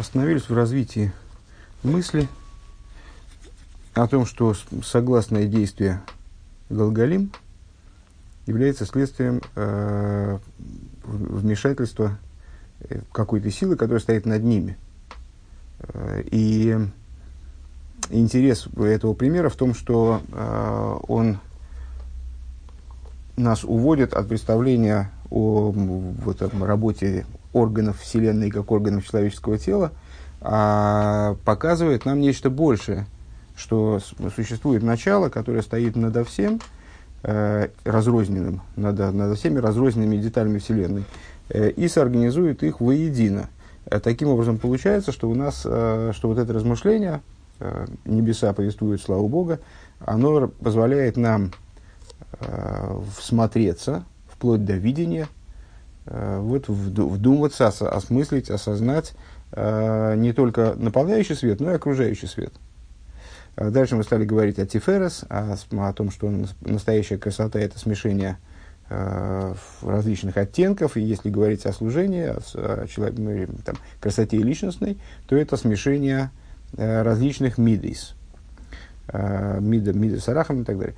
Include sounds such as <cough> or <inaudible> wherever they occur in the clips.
остановились в развитии мысли о том, что согласное действие Галгалим является следствием э, вмешательства э, какой-то силы, которая стоит над ними. Э, и интерес этого примера в том, что э, он нас уводит от представления о вот, работе органов Вселенной как органов человеческого тела, а показывает нам нечто большее, что существует начало, которое стоит над всем, э, разрозненным, над, над всеми разрозненными деталями Вселенной, э, и соорганизует их воедино. Э, таким образом, получается, что у нас, э, что вот это размышление, э, небеса повествуют славу Бога, оно позволяет нам э, всмотреться, вплоть до видения, вот вдуматься, осмыслить, осознать э, не только наполняющий свет, но и окружающий свет. А дальше мы стали говорить о Тиферес, о, о том, что настоящая красота – это смешение э, различных оттенков, и если говорить о служении, о, о человек, ну, там, красоте личностной, то это смешение э, различных мидис, э, мида, мида сарахам и так далее.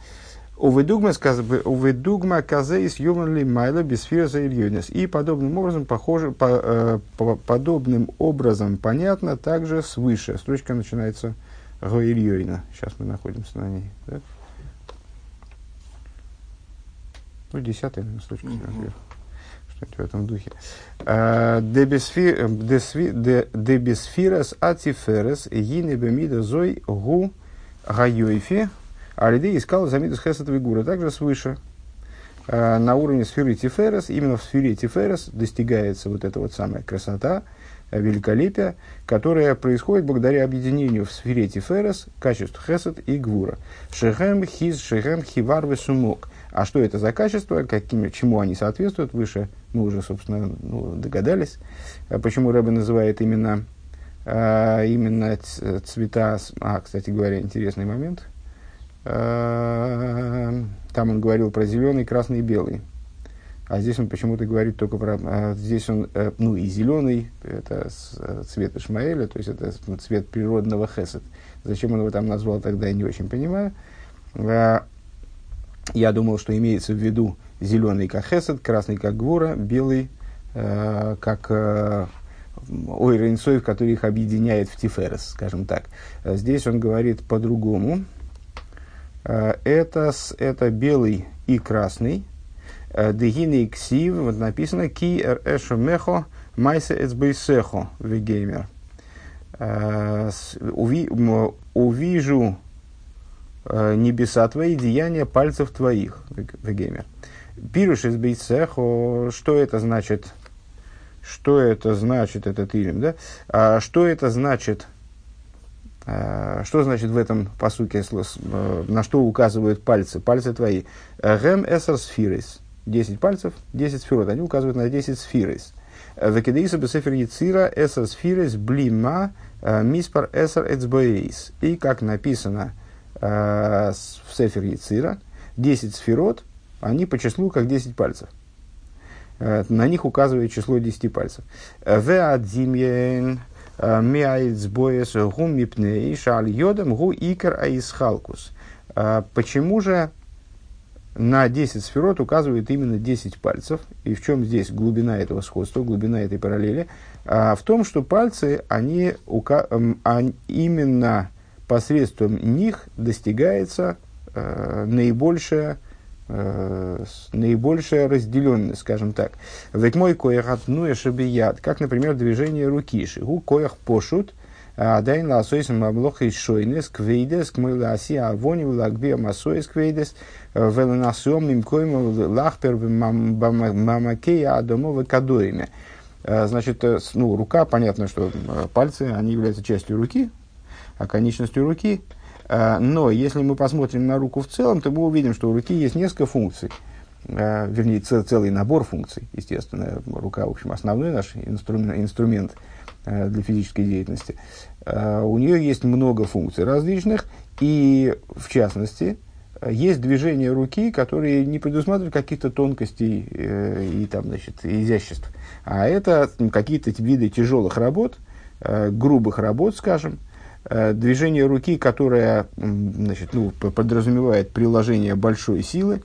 Уведугма казеис юванли майла бисфирса ильюнис. И подобным образом, похоже, по, э, по, подобным образом понятно также свыше. Строчка начинается Гоильёйна. Сейчас мы находимся на ней. Да? Ну, десятая, наверное, строчка mm-hmm. Что-нибудь в этом духе. А, Дебисфирас атиферес гине бемида зой гу гайойфи алиды искал замидус хесет вигура. Также свыше а, на уровне сферы Тиферес, именно в сфере Тиферес достигается вот эта вот самая красота, великолепия, которое происходит благодаря объединению в сфере Тиферес качеств Хесед и Гвура. Шехем хиз шехем хивар весумок. А что это за качества, каким, чему они соответствуют, выше мы уже, собственно, ну, догадались, а почему Рэбе называет именно, а, именно цвета. А, кстати говоря, интересный момент. А, там он говорил про зеленый, красный и белый. А здесь он почему-то говорит только про... А здесь он, э, ну, и зеленый, это э, цвет Ишмаэля, то есть это цвет природного хесед. Зачем он его там назвал, тогда я не очень понимаю. А, я думал, что имеется в виду зеленый как хесед, красный как гвора, белый э, как э, ойренцой, который их объединяет в тиферес, скажем так. Здесь он говорит по-другому. Э, это, это белый и красный, Э, Дегины ксив, вот написано, ки эр эшо мехо майсе эцбейсехо вегеймер. Э, увижу небеса твои, деяния пальцев твоих, вегеймер. Пируш из бейсехо, что это значит? Что это значит, этот илем, да? А что это значит, что значит в этом посуке, на что указывают пальцы? Пальцы твои. Гем эсер сфирис. 10 пальцев, 10 сферот. Они указывают на 10 сфирис. Векедеиса бесефер яцира эсер сфирис блима э, миспар эсер эцбоэйс. И как написано э, в сефер яцира, 10 сферот, они по числу как 10 пальцев. Э, на них указывает число 10 пальцев. Веадзимьен миаицбоэс гум мипней шаль йодам гу икер аисхалкус. Почему же на 10 сферот указывает именно 10 пальцев. И в чем здесь глубина этого сходства, глубина этой параллели? А в том, что пальцы, они, они именно посредством них достигается э, наибольшая, э, наибольшая разделенность, скажем так. Ведь мой коях отнуя шабият, как, например, движение руки. Шигу коях пошут, Дайн ласойсом и шойнес, квейдес, кмыласи, авони, лагби, масоис квейдес, веленасом им койма лахпер мамакея адомова кадоями. Значит, ну, рука, понятно, что пальцы, они являются частью руки, а конечностью руки. Но если мы посмотрим на руку в целом, то мы увидим, что у руки есть несколько функций. Вернее, целый набор функций, естественно. Рука, в общем, основной наш инструмент, инструмент – Э, для физической деятельности, у нее есть много функций различных, и в частности, есть движения руки, которые не предусматривают каких-то тонкостей э, и там, значит, изяществ. А это какие-то виды тяжелых работ, э, грубых работ, скажем, движение руки, которое значит, ну, подразумевает приложение большой силы,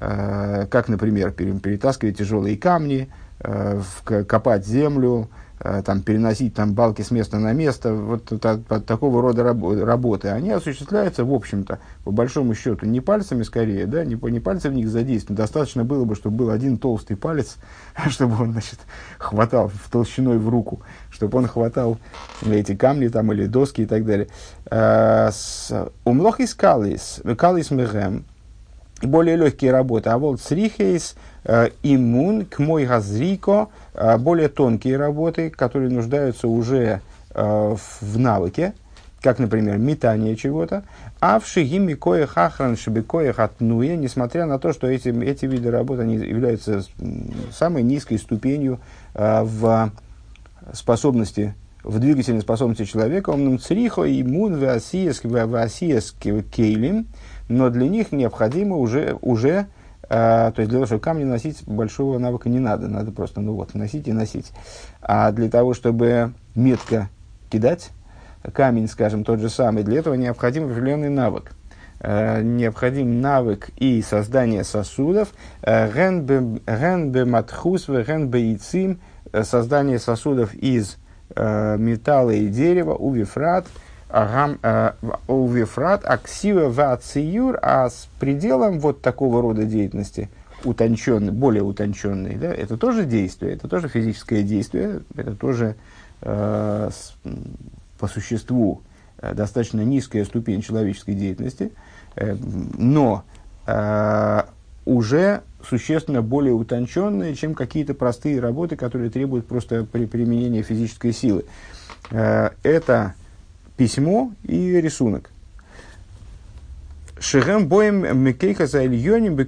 э, как, например, перетаскивать тяжелые камни, э, копать землю, Э, там, переносить там, балки с места на место, вот это, от, такого рода раб, работы, они осуществляются, в общем-то, по большому счету, не пальцами скорее, да, не, не пальцы в них задействованы. Достаточно было бы, чтобы был один толстый палец, <laughs> чтобы он, значит, хватал в толщиной в руку, чтобы он хватал эти камни там, или доски и так далее. Э, Умлох из калис, калис мехем, более легкие работы, а вот срихейс, э, иммун, к мой газрико, а, более тонкие работы, которые нуждаются уже э, в навыке, как, например, метание чего-то, а в шигиме кое хахран шибикое хатнуя, несмотря на то, что эти, эти виды работ они являются самой низкой ступенью э, в способности, в двигательной способности человека, он црихо и мун васиес кейлим, но для них необходимо уже, уже то есть для того, чтобы камни носить, большого навыка не надо. Надо просто, ну вот, носить и носить. А для того, чтобы метко кидать камень, скажем, тот же самый, для этого необходим определенный навык. Uh, необходим навык и создание сосудов, генбе матхус, генбе ицим, создание сосудов из металла и дерева, увифрат, Э, Увифрат, аксива вациюр, а с пределом вот такого рода деятельности, утонченный, более утонченный, да, это тоже действие, это тоже физическое действие, это тоже э, с, по существу э, достаточно низкая ступень человеческой деятельности, э, но э, уже существенно более утонченные, чем какие-то простые работы, которые требуют просто при применении физической силы. Э, это письмо и рисунок. Шехем боем мекейха за ильоним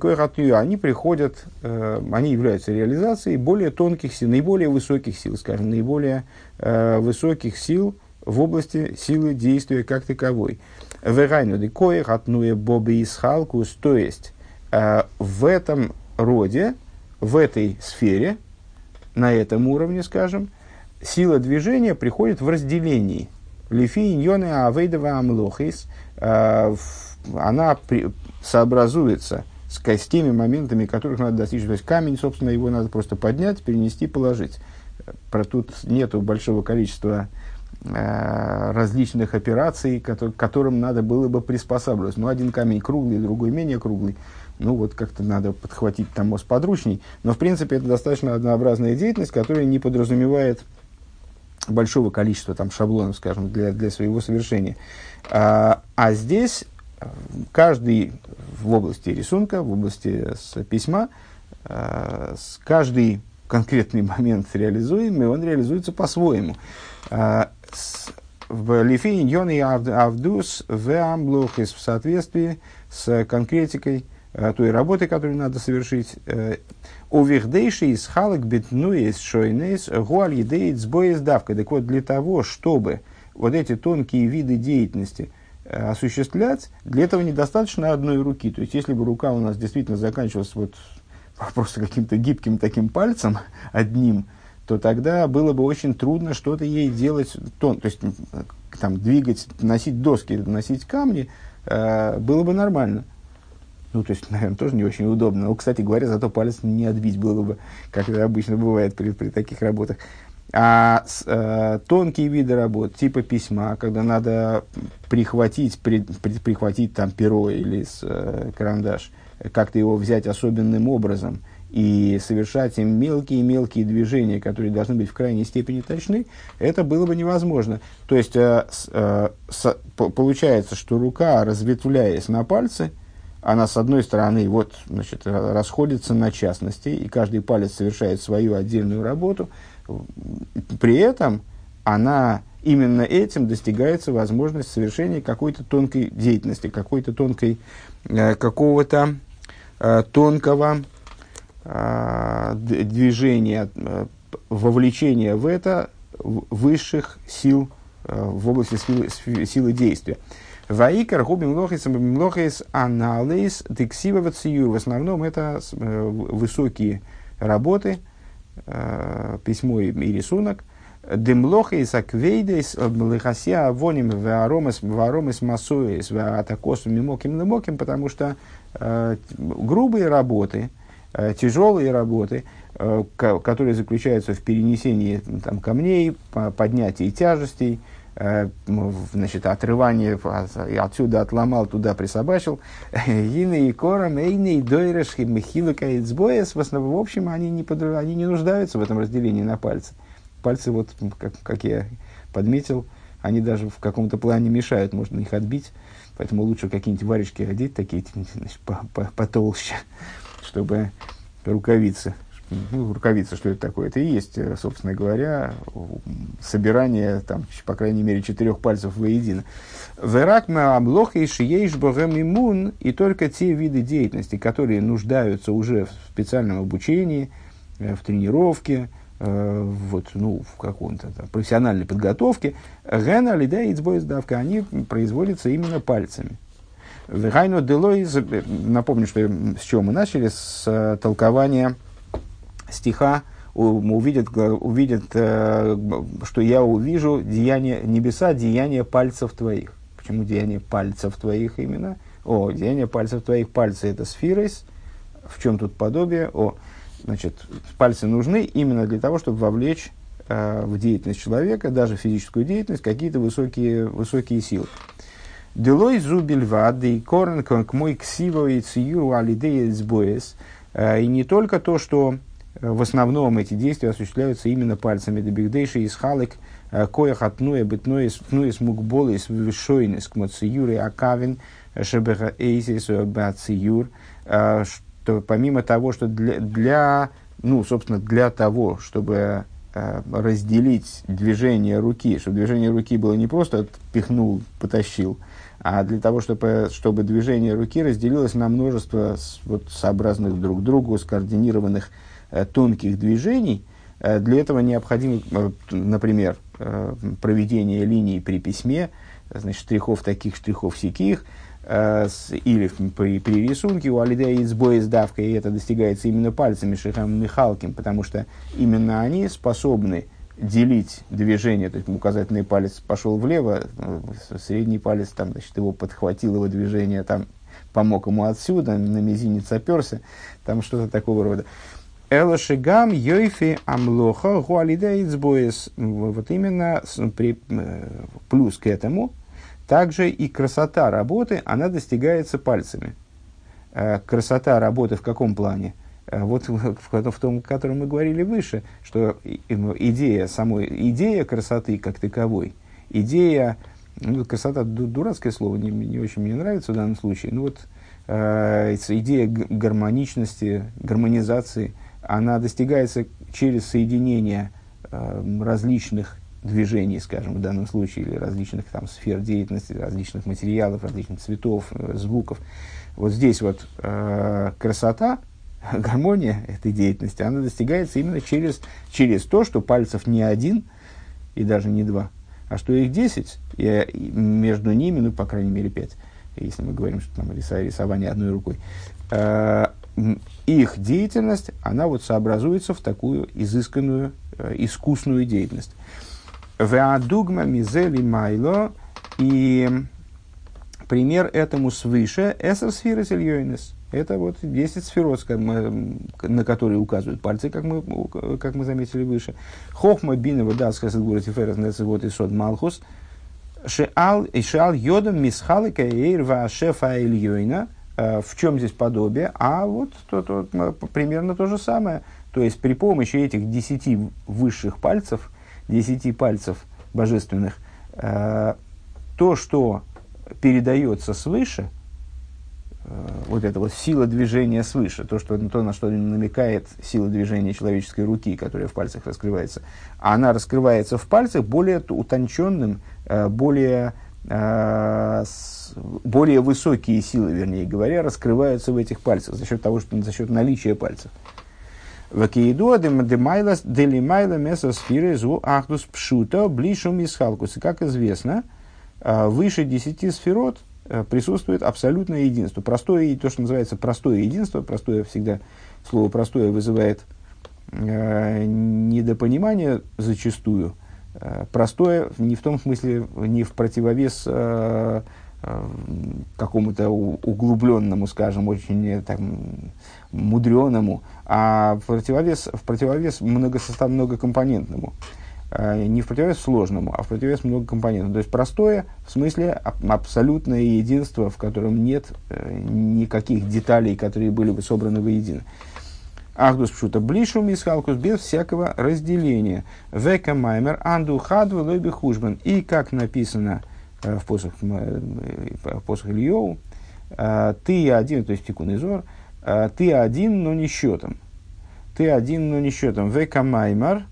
Они приходят, э, они являются реализацией более тонких сил, наиболее высоких сил, скажем, наиболее э, высоких сил в области силы действия как таковой. Верайну декоях атнуя боби исхалкус, то есть э, в этом роде, в этой сфере, на этом уровне, скажем, сила движения приходит в разделении – Лифи иньоны авейдова амлохис, э, она сообразуется с, теми моментами, которых надо достичь. То есть камень, собственно, его надо просто поднять, перенести, положить. Про тут нету большого количества э, различных операций, к которым надо было бы приспосабливаться. Ну, один камень круглый, другой менее круглый. Ну, вот как-то надо подхватить там мост подручней. Но, в принципе, это достаточно однообразная деятельность, которая не подразумевает большого количества там, шаблонов, скажем, для, для своего совершения. А, а здесь э, каждый в области рисунка, в области с письма, а, с каждый конкретный <laughs> момент реализуемый, он реализуется по-своему. А, в Лифи Йон и Авдус в Амблохис в соответствии с конкретикой той работы, которую надо совершить, э, Овердейши из халак битнуис шойнейс гуаль едеет сбоис давка. Так вот, для того, чтобы вот эти тонкие виды деятельности э, осуществлять, для этого недостаточно одной руки. То есть, если бы рука у нас действительно заканчивалась вот просто каким-то гибким таким пальцем одним, то тогда было бы очень трудно что-то ей делать, тон, то есть там, двигать, носить доски, носить камни, э, было бы нормально. Ну, то есть, <laughs> наверное, тоже не очень удобно. Но, кстати говоря, зато палец не отбить было бы, как это обычно бывает при, при таких работах. А с, э, тонкие виды работ, типа письма, когда надо прихватить, при, при, прихватить там перо или с, э, карандаш, как-то его взять особенным образом и совершать им мелкие-мелкие движения, которые должны быть в крайней степени точны, это было бы невозможно. То есть, э, э, с, получается, что рука, разветвляясь на пальцы, она с одной стороны вот, значит, расходится на частности, и каждый палец совершает свою отдельную работу. При этом она именно этим достигается возможность совершения какой-то тонкой деятельности, какой-то тонкой, э, какого-то э, тонкого э, движения, вовлечения в это высших сил в области силы, силы действия. Ваикар губи млохис млохис анализ дексива В основном это э, высокие работы, э, письмо и, рисунок, Демлоха и саквейдейс лихасия авоним вааромес вааромес масуэс ваатакосу мимоким лемоким, потому что э, грубые работы, тяжелые работы, которые заключаются в перенесении там, камней, поднятии тяжестей, значит, отрывание, отсюда отломал, туда присобачил. <laughs> Ины и кором, эйны и дойреш, михилука и цбоес. В основном, в общем, они не, под, они не нуждаются в этом разделении на пальцы. Пальцы, вот, как, как я подметил, они даже в каком-то плане мешают, можно их отбить. Поэтому лучше какие-нибудь варежки одеть, такие значит, по, по, потолще, <laughs> чтобы рукавицы ну, рукавица, что это такое? Это и есть, э, собственно говоря, собирание, там, по крайней мере, четырех пальцев воедино. Веракма облоха и шиеиш иммун, и только те виды деятельности, которые нуждаются уже в специальном обучении, э, в тренировке, э, вот, ну, в каком-то там, профессиональной подготовке, гена лида и давка, они производятся именно пальцами. Вегайно делой, напомню, что с чего мы начали, с толкования стиха увидят, увидят, э, что я увижу деяние небеса, деяние пальцев твоих. Почему деяние пальцев твоих именно? О, деяние пальцев твоих, пальцы это сфирис. В чем тут подобие? О, значит, пальцы нужны именно для того, чтобы вовлечь э, в деятельность человека, даже физическую деятельность, какие-то высокие, высокие силы. Делой зубильва, и корн к мой ксиво и циюру алидея э, И не только то, что в основном эти действия осуществляются именно пальцами. Дебигдейши из халек э, коях отнуя бытноис пнуис мукболис вишойнис к моциюре акавин шебеха эйсис бациюр. Э, что помимо того, что для, для, ну, собственно, для того, чтобы э, разделить движение руки, чтобы движение руки было не просто пихнул, потащил, а для того, чтобы, чтобы движение руки разделилось на множество вот, сообразных друг другу, скоординированных Э, тонких движений, э, для этого необходимо, э, например, проведение линий при письме, значит, штрихов таких, штрихов сяких, или при, при рисунке у Алидея сбоя с давкой, и это достигается именно пальцами Шихам Михалким, потому что именно они способны делить движение, то есть указательный палец пошел влево, средний палец там, значит, его подхватил его движение, там помог ему отсюда, на мизинец оперся, там что-то такого рода. Элашигам йойфи амлоха гуалида ицбоес. Вот именно при, э, плюс к этому, также и красота работы, она достигается пальцами. Э, красота работы в каком плане? Э, вот в, в, том, о котором мы говорили выше, что идея самой, идея красоты как таковой, идея, ну, красота дурацкое слово, не, не очень мне нравится в данном случае, ну вот идея гармоничности, гармонизации – она достигается через соединение э, различных движений, скажем, в данном случае, или различных там, сфер деятельности, различных материалов, различных цветов, э, звуков. Вот здесь вот э, красота, <laughs> гармония этой деятельности, она достигается именно через, через то, что пальцев не один и даже не два, а что их десять, и, и между ними, ну, по крайней мере, пять, если мы говорим, что там рисование одной рукой, э, их деятельность, она вот сообразуется в такую изысканную, э, искусную деятельность. Веадугма мизели майло и пример этому свыше эсер сельёйнес. Это вот 10 сферот, на которые указывают пальцы, как мы, как мы заметили выше. Хохма бинова дас хасадгура тиферес нецевот и сод малхус. Шеал и йодом мисхалика эйр вашефа ильёйна – Э, в чем здесь подобие? А вот то, то, примерно то же самое. То есть при помощи этих десяти высших пальцев, десяти пальцев божественных, э, то, что передается свыше, э, вот эта вот сила движения свыше, то, что, то, на что намекает сила движения человеческой руки, которая в пальцах раскрывается, она раскрывается в пальцах более утонченным, более более высокие силы, вернее говоря, раскрываются в этих пальцах за счет того, что за счет наличия пальцев. Вакиидуа демайлас делимайла ахдус пшута блишум исхалкус. И как известно, а, выше десяти сферот а, присутствует абсолютное единство. Простое, то, что называется простое единство, простое всегда, слово простое вызывает э, недопонимание зачастую, Э, простое не в том смысле, не в противовес э, э, какому-то углубленному, скажем, очень там, мудреному, а в противовес, в противовес многосостав, многокомпонентному. Не в противовес сложному, а в противовес многокомпонентному. То есть простое в смысле абсолютное единство, в котором нет никаких деталей, которые были бы собраны воедино. Ахдус пшута блишу мисхалкус без всякого разделения. Века маймер анду хадву лойби хужбан. И как написано э, в посох, э, в посох Ильеву, э, ты один, то есть тикун изор, ты один, но не счетом. Ты один, но не счетом. Века маймер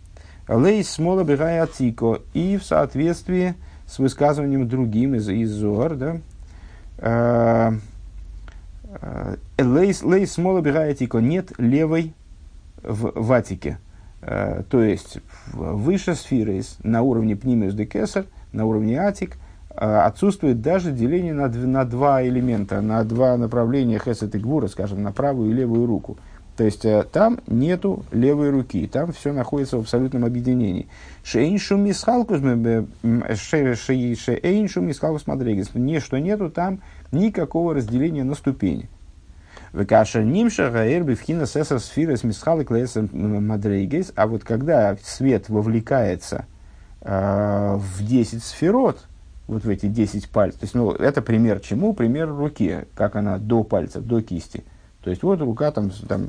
лей смола бегая атико. И в соответствии с высказыванием другим из, из Зор, да, Лей смола бирайтико нет левой в ватике. Э, то есть выше сферы на уровне пнимиус де кесар, на уровне атик, э, отсутствует даже деление на, на два элемента, на два направления хесет и гвура, скажем, на правую и левую руку. То есть э, там нету левой руки, там все находится в абсолютном объединении. Шейншу мисхалкус шейншу мисхалкус мадрегис. Не что нету там никакого разделения на ступени. Векаша нимша гаэр бифхина сесар сфирес мисхалы клеесер мадрейгес. А вот когда свет вовлекается э, в 10 сферот, вот в эти 10 пальцев, то есть, ну, это пример чему? Пример руки, как она до пальца, до кисти. То есть, вот рука там, там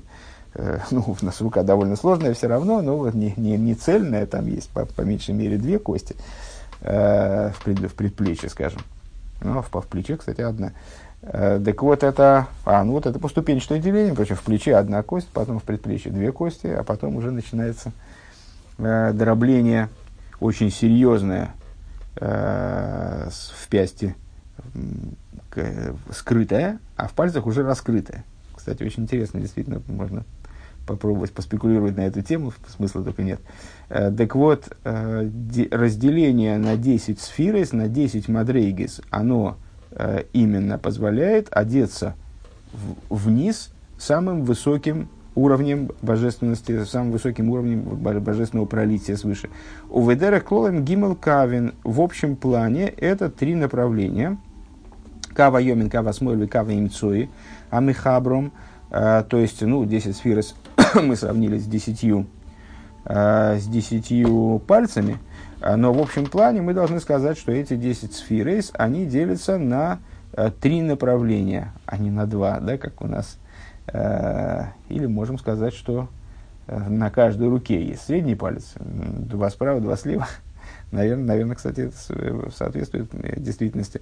э, <laughs> ну, у нас рука довольно сложная все равно, но вот не, не, не цельная, там есть по, по меньшей мере две кости э, в, пред, в предплечье, скажем. Ну, в, в плече, кстати, одна. Э, так вот это, а, ну вот это поступенчатое деление, причем в плече одна кость, потом в предплечье две кости, а потом уже начинается э, дробление очень серьезное э, в пясти скрытое, а в пальцах уже раскрытое. Кстати, очень интересно, действительно, можно попробовать поспекулировать на эту тему, смысла только нет. Э, так вот, э, разделение на 10 сфирес, на 10 мадрейгис, оно э, именно позволяет одеться вниз самым высоким уровнем божественности, самым высоким уровнем божественного пролития свыше. У Ведера Клолем Гимел Кавин в общем плане это три направления. Кава Йомин, Кава Смойль, Кава Имцуи, Амихабром, э, то есть, ну, 10 сфирос <coughs> мы сравнили с десятью, э, с десятью пальцами – а, но в общем плане мы должны сказать, что эти 10 сферейс, они делятся на э, три направления, а не на два, да, как у нас. Э, или можем сказать, что э, на каждой руке есть средний палец, два справа, два слева. <laughs> Наверное, наверное кстати, это соответствует действительности.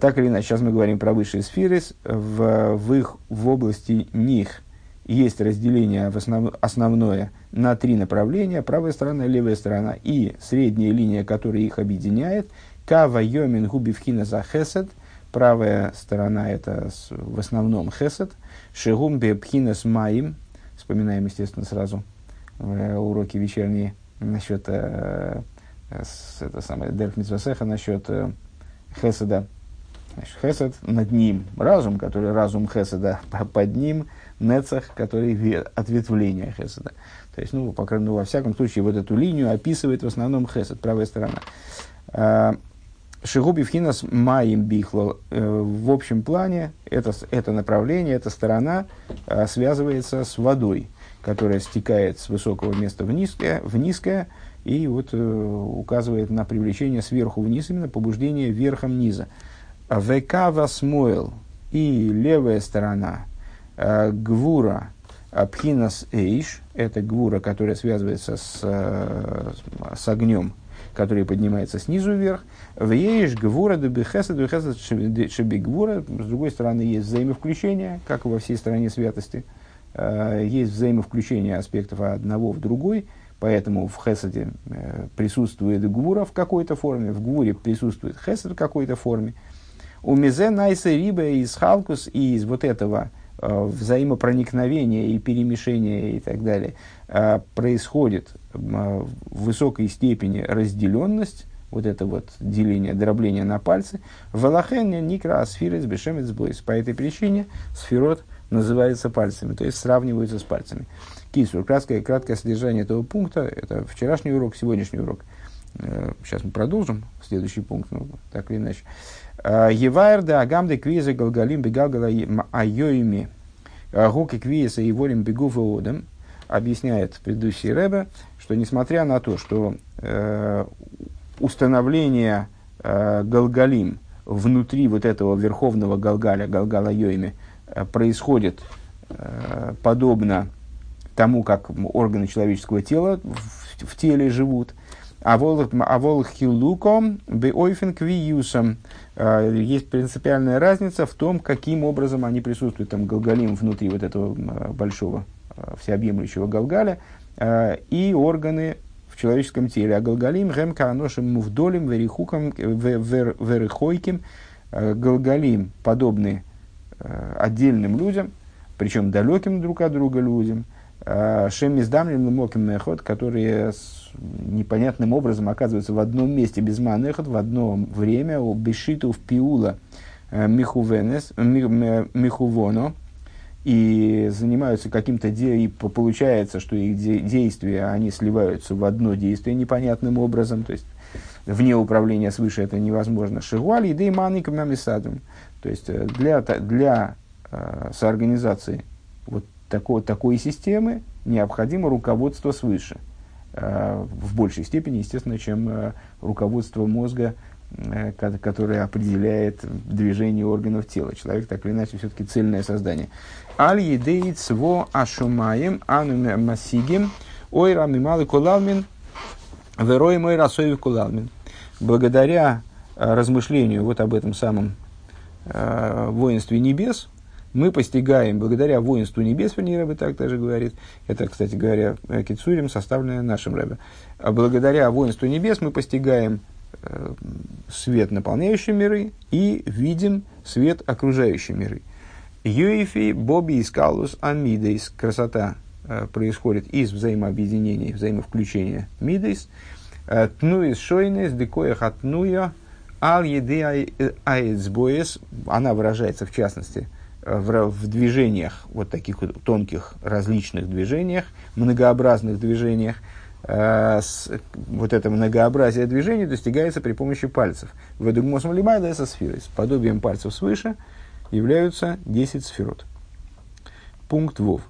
Так или иначе, сейчас мы говорим про высшие сферы. В, в их в области них есть разделение в основ, основное на три направления, правая сторона левая сторона, и средняя линия, которая их объединяет, кава йомин губивхина за хесед, правая сторона это в основном хесед, шегум бепхинас маим, вспоминаем, естественно, сразу э, уроки вечерние насчет э, с, это самое Дерх насчет э, хеседа, Значит, хесед над ним разум, который разум хеседа под ним, нецах, который ответвление хеседа. То есть, ну, по крайней мере, во всяком случае, вот эту линию описывает в основном хесед, правая сторона. А, Шигуби Фхинас Маим Бихло. Э, в общем плане это, это направление, эта сторона а, связывается с водой, которая стекает с высокого места в низкое, в низкое и вот э, указывает на привлечение сверху вниз, именно побуждение верхом низа. ВК Васмойл и левая сторона – Э, гвура Пхинас Эйш, это гвура, которая связывается с, э, с огнем, который поднимается снизу вверх. В Ейш Гвура Дубихесед Дубихесед Шеби Гвура. С другой стороны, есть взаимовключение, как во всей стране святости. Э, есть взаимовключение аспектов одного в другой. Поэтому в Хесаде присутствует Гвура в какой-то форме, в Гвуре присутствует Хесед в какой-то форме. У Мизе Найса Риба из Халкус, и из вот этого Э, взаимопроникновение и перемешение и так далее, э, происходит в высокой степени разделенность, вот это вот деление, дробление на пальцы, Валахене никра сфирец бешемец блойс. По этой причине сферот называется пальцами, то есть сравниваются с пальцами. Кисур, краткое, краткое содержание этого пункта, это вчерашний урок, сегодняшний урок. Сейчас мы продолжим следующий пункт, ну, так или иначе. Евайр да агамды квизы галгалим бегагала айоими гуки квиза и волим бегу водом объясняет предыдущий Рэбе, что несмотря на то, что э, установление э, Галгалим внутри вот этого верховного Галгаля, Галгала Йойми, э, происходит э, подобно тому, как органы человеческого тела в теле живут, а волх хилуком беойфен квиюсом. Э, есть принципиальная разница в том, каким образом они присутствуют, там, Галгалим внутри вот этого э, большого всеобъемлющего Галгаля, и органы в человеческом теле. А Галгалим, Гемка, Аношим, Мувдолим, Верихуком, Верихойким, Галгалим подобны отдельным людям, причем далеким друг от друга людям, Шем Издамлим Моким Мехот, которые непонятным образом оказываются в одном месте без манехот, в одно время, у Бешиту в Пиула Михувенес, Михувоно, и занимаются каким-то де... и получается, что их де... действия, они сливаются в одно действие непонятным образом, то есть вне управления свыше это невозможно. Шигуали, да и маникам То есть э, для, для э, соорганизации такой, такой системы необходимо руководство свыше. Э, в большей степени, естественно, чем э, руководство мозга, э, которое определяет движение органов тела. Человек так или иначе все-таки цельное создание. Аль едеит сво ашумаем ану масигим ойра мималы кулалмин верой мой расоев кулалмин. Благодаря размышлению вот об этом самом воинстве небес, мы постигаем, благодаря воинству небес, вернее, Рэбе так даже говорит, это, кстати говоря, Кицурим, составленное нашим Рэбе, а благодаря воинству небес мы постигаем э, свет, наполняющий миры, и видим свет, окружающий миры. Юифи, Боби и Скалус, Амидейс, красота э, происходит из взаимообъединения, взаимовключения. Мидейс, э, Тнуис Шойнес, Декоях Атнуя, Ал Еды Аэцбоес, она выражается в частности – в, в движениях, вот таких вот тонких различных движениях, многообразных движениях, э, с, вот это многообразие движений достигается при помощи пальцев. В Эдугмосом Лимайда сферы. С подобием пальцев свыше являются 10 сферот. Пункт Вов.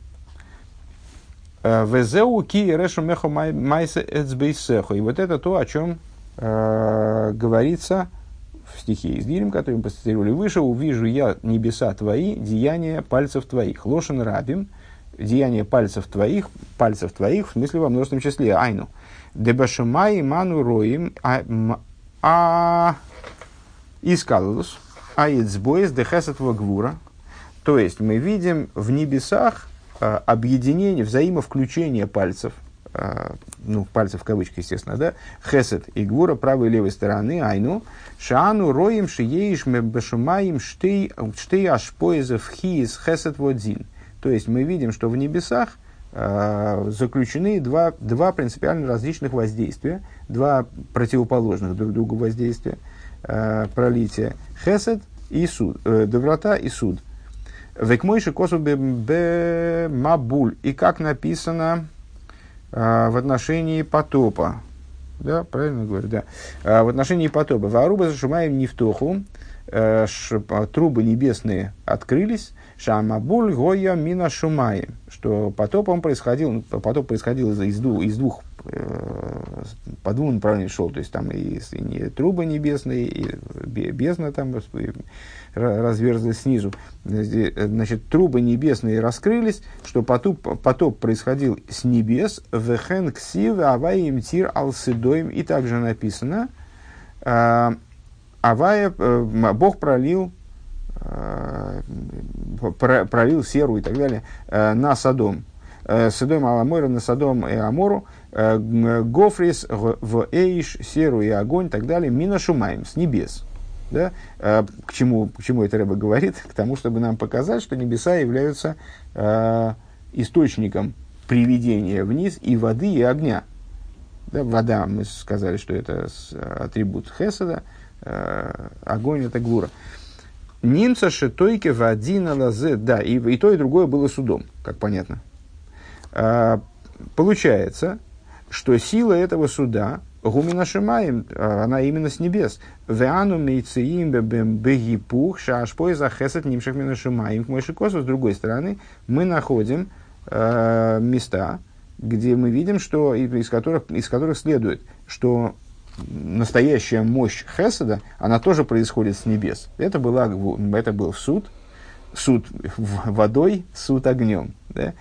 Э, Везеу ки решу мехо майсе эцбейсехо. И вот это то, о чем э, говорится в стихе из Дилем, который мы процитировали выше, «Увижу я небеса твои, деяния пальцев твоих». Лошен рабим, деяния пальцев твоих, пальцев твоих, в смысле во множественном числе, айну. Дебашумай ману роим, а, а искалус, а ицбоис дехесет вагвура. То есть мы видим в небесах а, объединение, взаимовключение пальцев – ну, пальцев в кавычках, естественно, да, хесед и гвура правой и левой стороны, айну, шаану роем шиеиш бешумаим штей, штей ашпоезов хиис хесед водзин. То есть мы видим, что в небесах э, заключены два, два принципиально различных воздействия, два противоположных друг другу воздействия, э, пролития. Хесед и суд, э, доброта и суд. Векмойши косу бе мабуль. И как написано, а, в отношении потопа. Да, правильно говорю, да. А, в отношении потопа. Варуба зашумаем нефтоху. Э, трубы небесные открылись. Шамабуль гоя мина шумаем. Что потоп он происходил, потоп происходил из, из двух э, по двум направлениям шел. То есть там и, и трубы небесные, и бездна там, разверзлась снизу. Значит, трубы небесные раскрылись, что потоп, потоп происходил с небес, вехен ксив аваим тир ал и также написано, а, авая, э, Бог пролил э, пролил серу и так далее э, на Содом. Содом Аламойра на Содом и Амору, Гофрис в Эйш, серу и огонь и так далее, Мина Шумаем, с небес. Да? К, чему, к чему это Рэба говорит? К тому, чтобы нам показать, что небеса являются э, источником приведения вниз и воды, и огня. Да, вода, мы сказали, что это атрибут Хеседа, э, огонь это гура. Нимца шитойке вадина лазе, да, и, и то, и другое было судом, как понятно. Э, получается, что сила этого суда Гумина Шимаем, она именно с небес. Веану мейциим бегипух шашпой за хесет нимших мина Шимаем. К с другой стороны, мы находим э, места, где мы видим, что из которых, из которых следует, что настоящая мощь Хеседа, она тоже происходит с небес. Это, была, это был суд, суд водой, суд огнем. Да?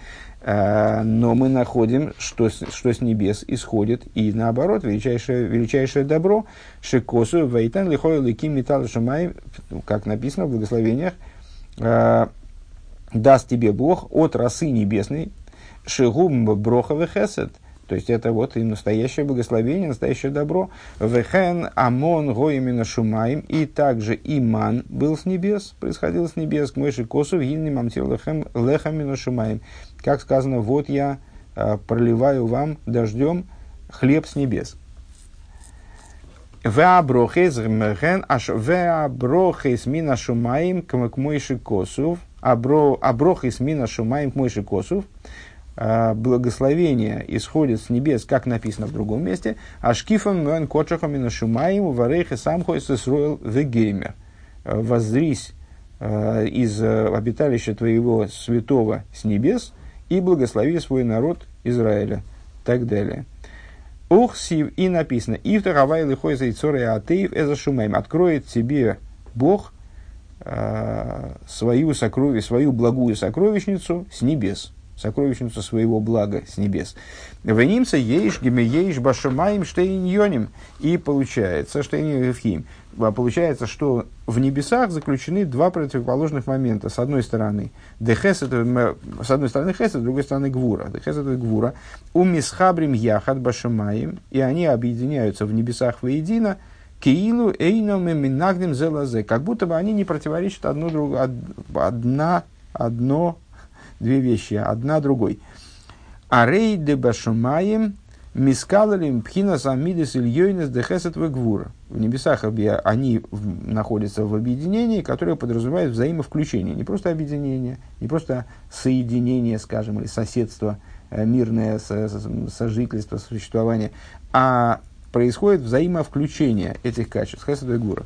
А, но мы находим, что, что с небес исходит, и наоборот, величайшее, величайшее добро, шикосу, вейтан, лихой, ликим, металл, шамай, как написано в благословениях, а, даст тебе Бог от росы небесной, шигум броховый хесед, то есть это вот и настоящее благословение, настоящее добро. Вехен амон гоимина шумаем. И также иман был с небес, происходил с небес. К мойши косу гильни мамтир лехем лехамина шумаем. Как сказано, вот я э, проливаю вам дождем хлеб с небес. Веаброхес мина шумаем к мойши косов. Аброхес мина шумаем к мойши косов. А, благословение исходит с небес, как написано в другом месте, а шкифом мэн кочахам и нашумаем варейхе сам сроил вегеймер. Воззрись а, из а, обиталища твоего святого с небес и благослови свой народ Израиля. Так далее. Ух, сив, и написано, и вторая лихой зайцоры атеев эза шумаем. Откроет тебе Бог свою, сокровищ, свою благую сокровищницу с небес сокровищницу своего блага с небес. Венимца ейш гимеейш башамаем штейньоним. И получается, штейньоним а получается, что в небесах заключены два противоположных момента. С одной стороны, дехес это, с одной стороны хес, с другой стороны гвура. Дехес это гвура. У мисхабрим яхат башамаем. И они объединяются в небесах воедино. Киилу эйном минагдим зелазе. Как будто бы они не противоречат одно, друг, одна, одно две вещи, одна другой. Арей де башумаем мискалалим пхина самидес ильёйнес дехесет вегвура. В небесах они находятся в объединении, которое подразумевает взаимовключение. Не просто объединение, не просто соединение, скажем, или соседство, э, мирное сожительство, существование, а происходит взаимовключение этих качеств, хесед и гура.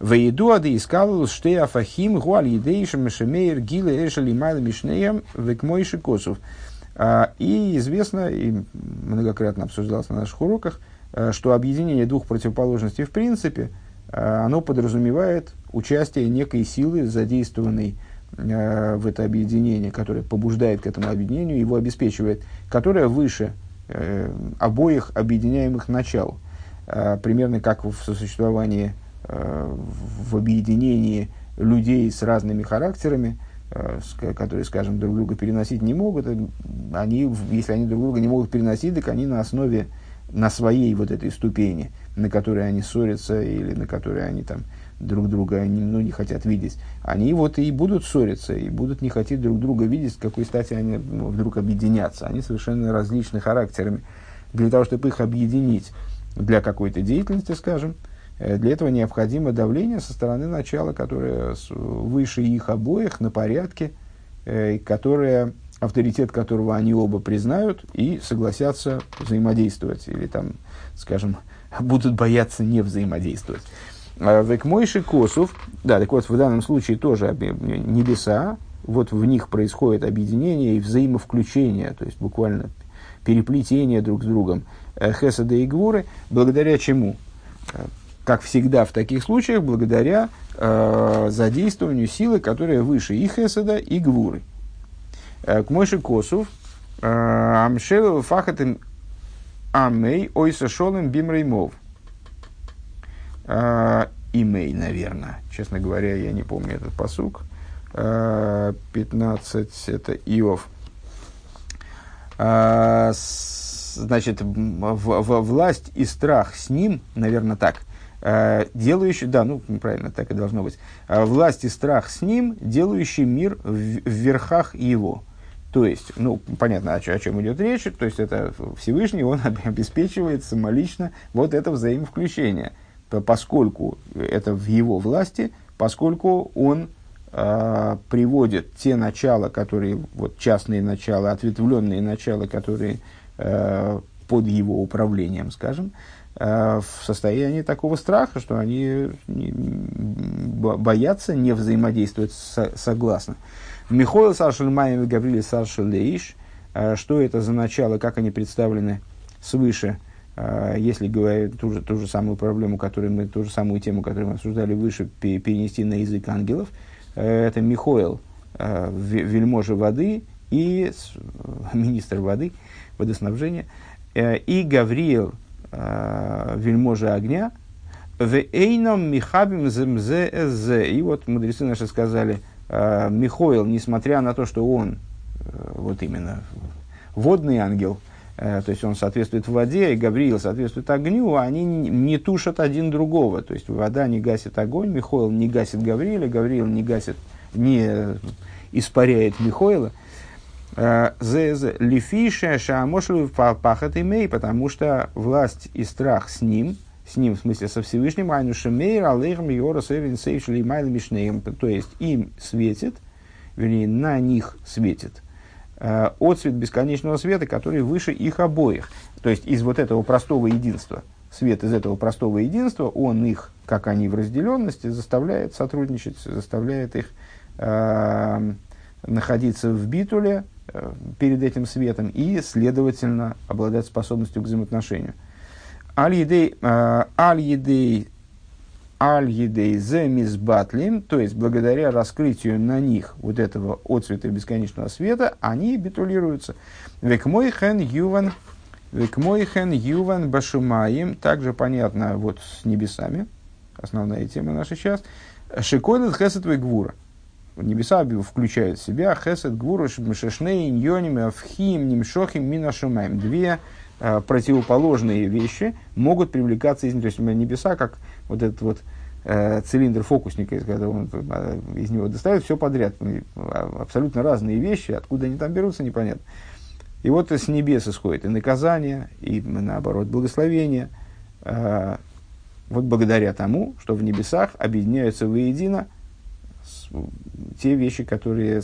Вейду ады искал штей афахим гуаль едейшим мешемейр гиле эша лимайла мишнеем векмойши косов. А, и известно, и многократно обсуждалось на наших уроках, а, что объединение двух противоположностей в принципе, а, оно подразумевает участие некой силы, задействованной в это объединение, которое побуждает к этому объединению, его обеспечивает, которое выше э, обоих объединяемых начал. Примерно как в сосуществовании в объединении людей с разными характерами, э, которые, скажем, друг друга переносить не могут, э, они, если они друг друга не могут переносить, так они на основе, на своей вот этой ступени, на которой они ссорятся или на которой они там друг друга не, ну, не хотят видеть, они вот и будут ссориться, и будут не хотеть друг друга видеть, с какой стати они ну, вдруг объединятся. Они совершенно различны характерами. Для того, чтобы их объединить для какой-то деятельности, скажем, Э, для этого необходимо давление со стороны начала, которое выше их обоих на порядке, э, которое, авторитет которого они оба признают и согласятся взаимодействовать, или там, скажем, <laughs> будут бояться не взаимодействовать. А Векмойши Косов, да, так вот, в данном случае тоже небеса, вот в них происходит объединение и взаимовключение, то есть буквально переплетение друг с другом э, Хесада и Гвуры, благодаря чему? Как всегда в таких случаях, благодаря э, задействованию силы, которая выше и Хеседа, и Гвуры. Э, к Мойши Косов, э, Амшел Фахатым Амей Ойса Шолем Бимреймов. Э, имей, наверное. Честно говоря, я не помню этот посук. 15 это Иов. Значит, в, в, власть и страх с ним, наверное, так – делающий, да, ну правильно, так и должно быть, э, власть и страх с ним, делающий мир в, верхах его. То есть, ну, понятно, о, о чем идет речь, то есть это Всевышний, он <laughs> обеспечивает самолично вот это взаимовключение, поскольку это в его власти, поскольку он э, приводит те начала, которые, вот частные начала, ответвленные начала, которые э, под его управлением, скажем, в состоянии такого страха, что они боятся не взаимодействовать согласно. Михоил Саршельмаем и Гаврилий Саршелейш, что это за начало, как они представлены свыше, если говорить ту же, ту же самую проблему, которую мы, ту же самую тему, которую мы обсуждали выше, перенести на язык ангелов, это Михоил, вельможа воды и <laughs> министр воды, водоснабжения, и Гавриил, вельможа огня, в эйном михабим земзе И вот мудрецы наши сказали, Михоил, несмотря на то, что он, вот именно, водный ангел, то есть он соответствует воде, и Гавриил соответствует огню, они не тушат один другого. То есть вода не гасит огонь, Михоил не гасит Гавриила, Гавриил не гасит, не испаряет Михоила. Э, Лифиша шаамошлю пахат имей, потому что власть и страх с ним, с ним, в смысле со Всевышним, айну шемейр, алейхам, йора, сейвин, сейвшли, майл, мишнеем, то есть им светит, вернее, на них светит, э, отцвет бесконечного света, который выше их обоих. То есть из вот этого простого единства, свет из этого простого единства, он их, как они в разделенности, заставляет сотрудничать, заставляет их э, находиться в битуле перед этим светом и, следовательно, обладать способностью к взаимоотношению. Э, аль-едей аль-едей земизбатлим, то есть благодаря раскрытию на них вот этого отцвета бесконечного света, они битулируются. Век мой хен юван, век мой хен юван башумаем, также понятно вот с небесами, основная тема наша сейчас, шикойлет хесет гвура небеса включают в себя хесед, гвуруш, мшешней, иньоним, авхим, нимшохим, минашумаем. Две э, противоположные вещи могут привлекаться из То есть небеса, как вот этот вот э, цилиндр фокусника, когда он э, из него достает все подряд. А, абсолютно разные вещи, откуда они там берутся, непонятно. И вот с небес исходит и наказание, и наоборот благословение. Э, вот благодаря тому, что в небесах объединяются воедино – те вещи, которые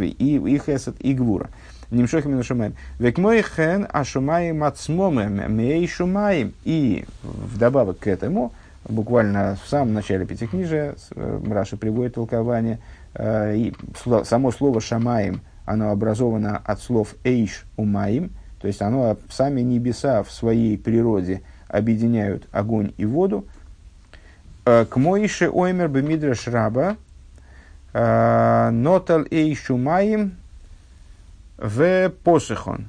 и, и хесед, и гвура. Нимшохим и нашумаем. Век мой хен ашумаем ацмомем мей шумаем. И вдобавок к этому, буквально в самом начале пятикнижия, э, Раша приводит толкование, э, и само слово шамаем, оно образовано от слов эйш умаим, то есть оно, сами небеса в своей природе объединяют огонь и воду. Э, к Моише оймер бемидраш раба, Э, Нотал эй шумаим в посыхон.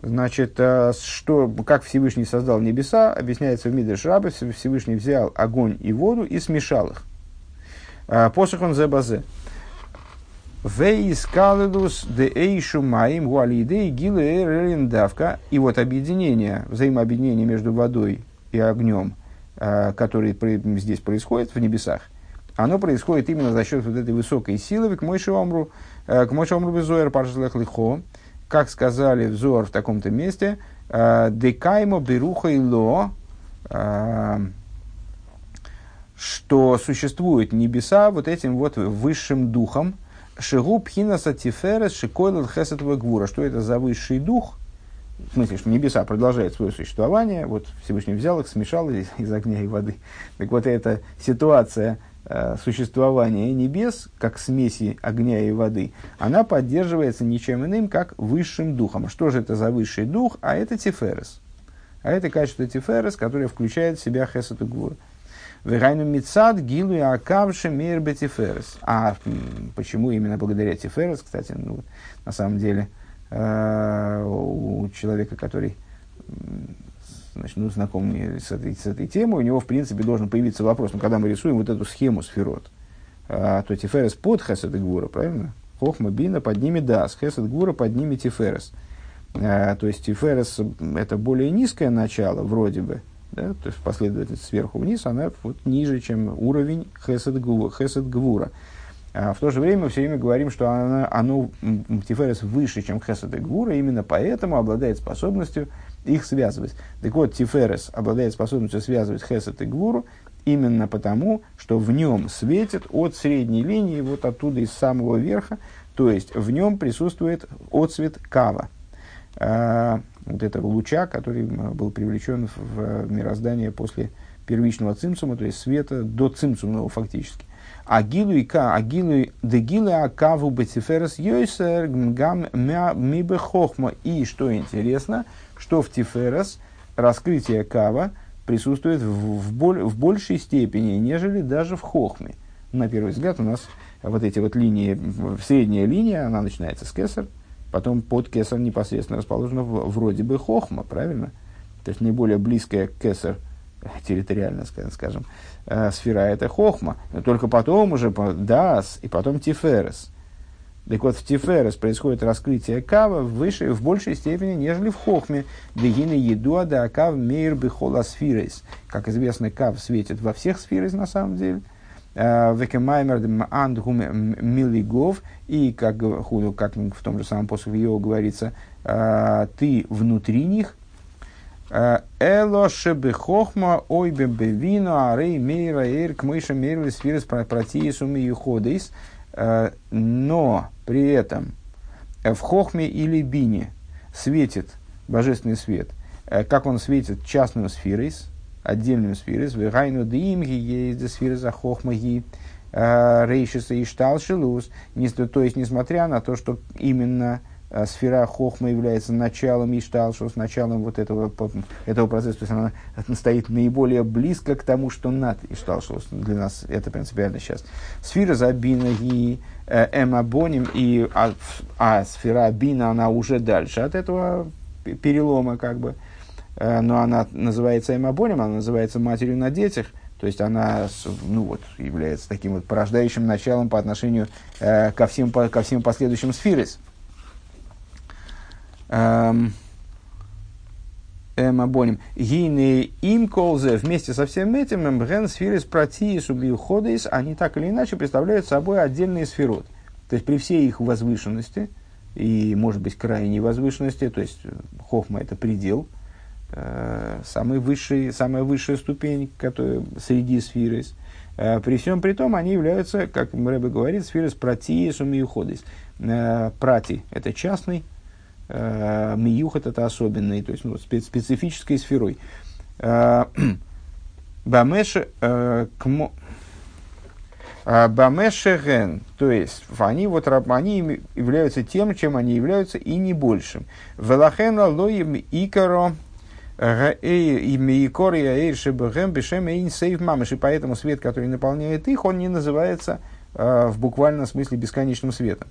Значит, э, что, как Всевышний создал небеса, объясняется в Мидреш Рабе, Всевышний взял огонь и воду и смешал их. Э, посыхон зе базе. Вейскаледус де эйшу маим гуалидей гилы давка. И вот объединение, взаимообъединение между водой и огнем, который здесь происходит в небесах – оно происходит именно за счет вот этой высокой силы, к Мойши Омру, э, к Мойши Омру Безуэр Паршалех Лихо, как сказали в Зор в таком-то месте, э, Декаймо Беруха и Ло, э, что существуют небеса вот этим вот высшим духом, Шигу Пхинаса Тиферес Шикойлал Хесет Гвура. Что это за высший дух? В смысле, что небеса продолжают свое существование. Вот Всевышний взял их, смешал из, из огня и воды. Так вот, эта ситуация существования небес, как смеси огня и воды, она поддерживается ничем иным, как высшим духом. Что же это за высший дух? А это тиферес. А это качество тиферес, которое включает в себя хесед гвур. Вегайну мицад гилу и акавши мир тиферес. А почему именно благодаря тиферес, кстати, ну, на самом деле, э, у человека, который значит, ну, знакомый с этой, с этой темой, у него, в принципе, должен появиться вопрос, ну, когда мы рисуем вот эту схему сферот, а, то Тиферес под Хесед и Гвура, правильно? Хохма Бина поднимет Дас, Хесед Гвура поднимет Тиферес. А, то есть Тиферес это более низкое начало, вроде бы, да, то есть последовательность сверху вниз, она вот ниже, чем уровень Хесед Гвура. Хесед Гвура. А в то же время мы все время говорим, что она, оно, Тиферес выше, чем Хесед и Гвура, именно поэтому обладает способностью их связывать. Так вот, Тиферес обладает способностью связывать Хесед и Гвуру именно потому, что в нем светит от средней линии, вот оттуда из самого верха, то есть в нем присутствует отцвет кава. А, вот этого луча, который был привлечен в мироздание после первичного цимсума, то есть света до цимсумного фактически. Агилу и ка, агилу дегилы акаву бетиферес йойсер гам мибе хохма. И что интересно, что в тиферес раскрытие кава присутствует в, в, боль, в большей степени, нежели даже в хохме. На первый взгляд у нас вот эти вот линии, средняя линия, она начинается с кесар, потом под кесар непосредственно расположена в, вроде бы хохма, правильно? То есть наиболее близкая к кесар <laughs> – территориально, скажем, э, сфера это хохма, но только потом уже дас и потом тиферес. Так вот, в тиферес происходит раскрытие кава в, высшей, в большей степени, нежели в хохме. Дегины еду да кав мейр бихола сфирес. Как известно, кав светит во всех сферах на самом деле. Э, Векемаймер андгум милигов. И как, как в том же самом посохе его говорится, э, ты внутри них, Эло шебе хохма ой бебевино арей мейра эйр к мыша мейрли сфирис протиисум и юходис. Но при этом в хохме или бине светит божественный свет. Как он светит частным сфирис, отдельным сфирис, вегайну димги есть сфиры за хохмаги рейшиса и шталшилус. То есть, несмотря на то, что именно сфера Хохма является началом Ишталшус, началом вот этого, этого процесса, то есть она стоит наиболее близко к тому, что над Ишталшус. Для нас это принципиально сейчас. Сфера Забина и э, Эмабоним, и, а, а сфера Бина, она уже дальше от этого перелома, как бы. Э, но она называется Эмабоним, она называется матерью на детях, то есть она ну вот, является таким вот порождающим началом по отношению э, ко, всем, по, ко всем последующим сферис. Эм, Абоним. Гины им колзе вместе со всем этим мбген сферис протиис убиуходис, они так или иначе представляют собой отдельные сферот. То есть при всей их возвышенности, и может быть крайней возвышенности, то есть хохма это предел, э, самый высший, самая высшая ступень которая, среди сферис, э, при всем при том они являются, как Рэбе говорит, сферис протиис убиуходис. Э, прати – это частный, Э, миюхат это особенный, то есть ну, специфической сферой. Э, <clears throat> Бамеше э, кмо... Бамешеген, то есть они, вот, они являются тем, чем они являются, и не большим. Велахена лоем икаро и поэтому свет, который наполняет их, он не называется в буквальном смысле бесконечным светом.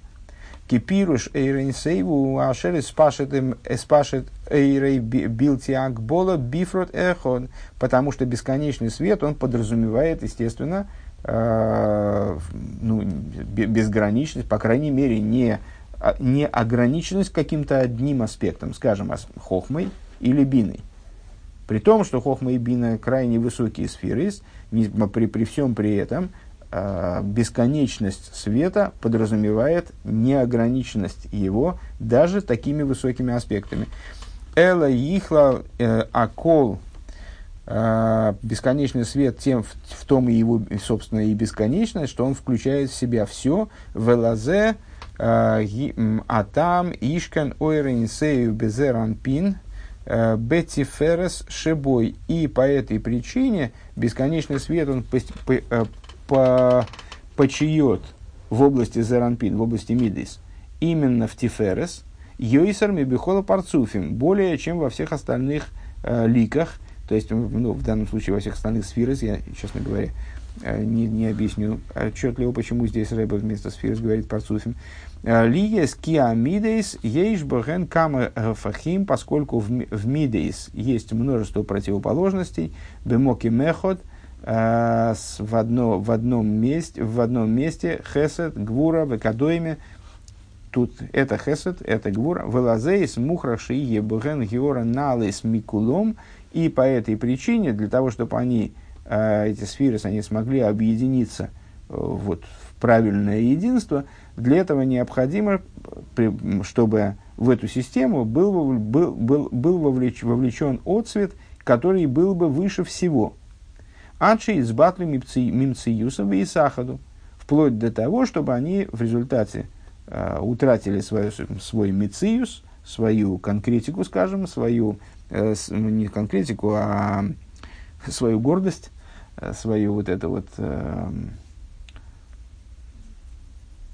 Кипируш эйрен сейву ашер спашет спашет эйрей билтиак бола бифрот эхон, потому что бесконечный свет, он подразумевает, естественно, э, ну, безграничность, по крайней мере, не, а, не ограниченность каким-то одним аспектом, скажем, хохмой или биной. При том, что хохма и бина крайне высокие сферы, при, при всем при этом Э, бесконечность света подразумевает неограниченность его даже такими высокими аспектами. Эла ихла э, акол э, бесконечный свет тем в, в том и его собственно и бесконечность, что он включает в себя все велазе атам ишкан ойренсею безеран пин Бетти Феррес Шебой. И по этой причине бесконечный свет он по, почиет в области Зеранпин, в области Мидис, именно в Тиферес, Йойсер Мебихола Парцуфим, более чем во всех остальных э, ликах, то есть ну, в данном случае во всех остальных сферах, я, честно говоря, э, не, не объясню отчетливо, почему здесь Рэба вместо сферы говорит Парцуфим. Э, Лиес киамидейс ейш бохен кама фахим, поскольку в, в мидейс есть множество противоположностей, бемоки мехот – в, одно, в, одном месте, в одном месте хесед, гвура, векадойме. Тут это хесед, это гвура. Велазеис мухра шиие буген геора налис микулом. И по этой причине, для того, чтобы они, э, эти сферы, они смогли объединиться э, вот, в правильное единство, для этого необходимо, чтобы в эту систему был, был, был, был вовлеч, вовлечен отцвет, который был бы выше всего – Анши из батлы мимциюсом и сахаду. Вплоть до того, чтобы они в результате э, утратили свой, свой мициюс, свою конкретику, скажем, свою, э, ну, не конкретику, а свою гордость, э, свою вот эту вот э,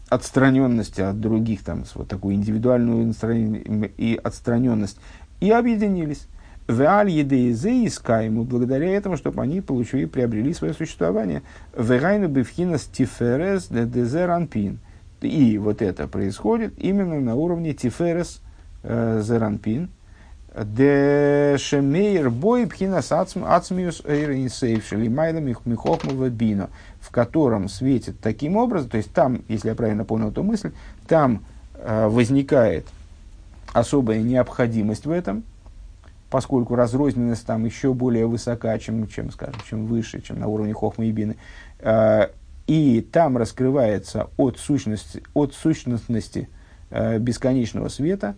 отстраненность от других, там, вот такую индивидуальную и отстраненность, и объединились. Веаль едеизе искаему, благодаря этому, чтобы они получили, приобрели свое существование. Вегайну бифхинас тиферес дезеранпин. И вот это происходит именно на уровне тиферес э, зеранпин. Де шемейр бой пхинас ацмиус эйринсейвшили майла михохмова бино, в котором светит таким образом, то есть там, если я правильно понял эту мысль, там э, возникает особая необходимость в этом, поскольку разрозненность там еще более высока, чем, чем, скажем, чем выше, чем на уровне хохмы и бины. Э, и там раскрывается от сущности, от сущностности э, бесконечного света,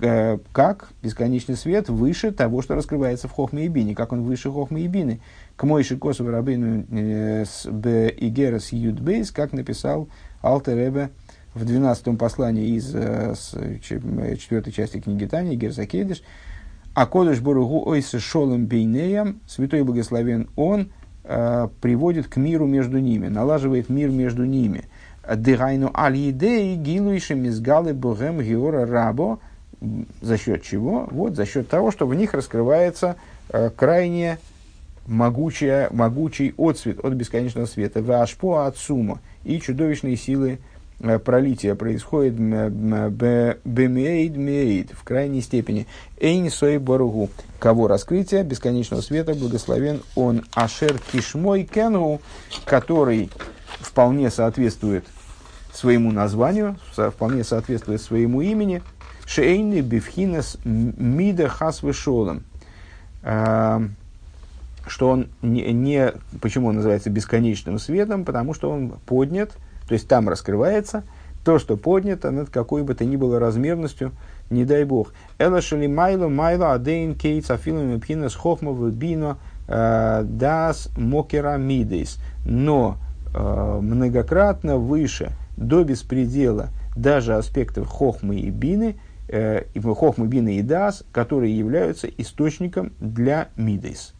э, как бесконечный свет выше того, что раскрывается в хохме и бине, как он выше хохмы и бины. К мойши косу рабейну с б игерас юдбейс, как написал Алтеребе в 12 послании из четвертой части книги Тани, Герзакедиш, а Кодыш Боругу Ойсе Шолом Бейнеям, Святой Благословен Он, э, приводит к миру между ними, налаживает мир между ними. Дыгайну аль едей гилуиши мизгалы богем геора рабо, за счет чего? Вот за счет того, что в них раскрывается э, крайне могучая, могучий отцвет от бесконечного света, вашпо от сума и чудовищные силы пролитие происходит бемейд мейд в крайней степени. Эйн сой боругу. Кого раскрытие бесконечного света благословен он ашер кишмой кену, который вполне соответствует своему названию, вполне соответствует своему имени. Шейни бифхинес мида хас вышолом. Э, что он не, не, почему он называется бесконечным светом, потому что он поднят, то есть там раскрывается то, что поднято над какой бы то ни было размерностью, не дай бог. Эла шали майло майло адейн кейт афилами пхинас хохма бино э, дас мокерамидейс. Но э, многократно выше, до беспредела, даже аспектов хохмы и бины, э, хохмы, бины и дас, которые являются источником для мидейс.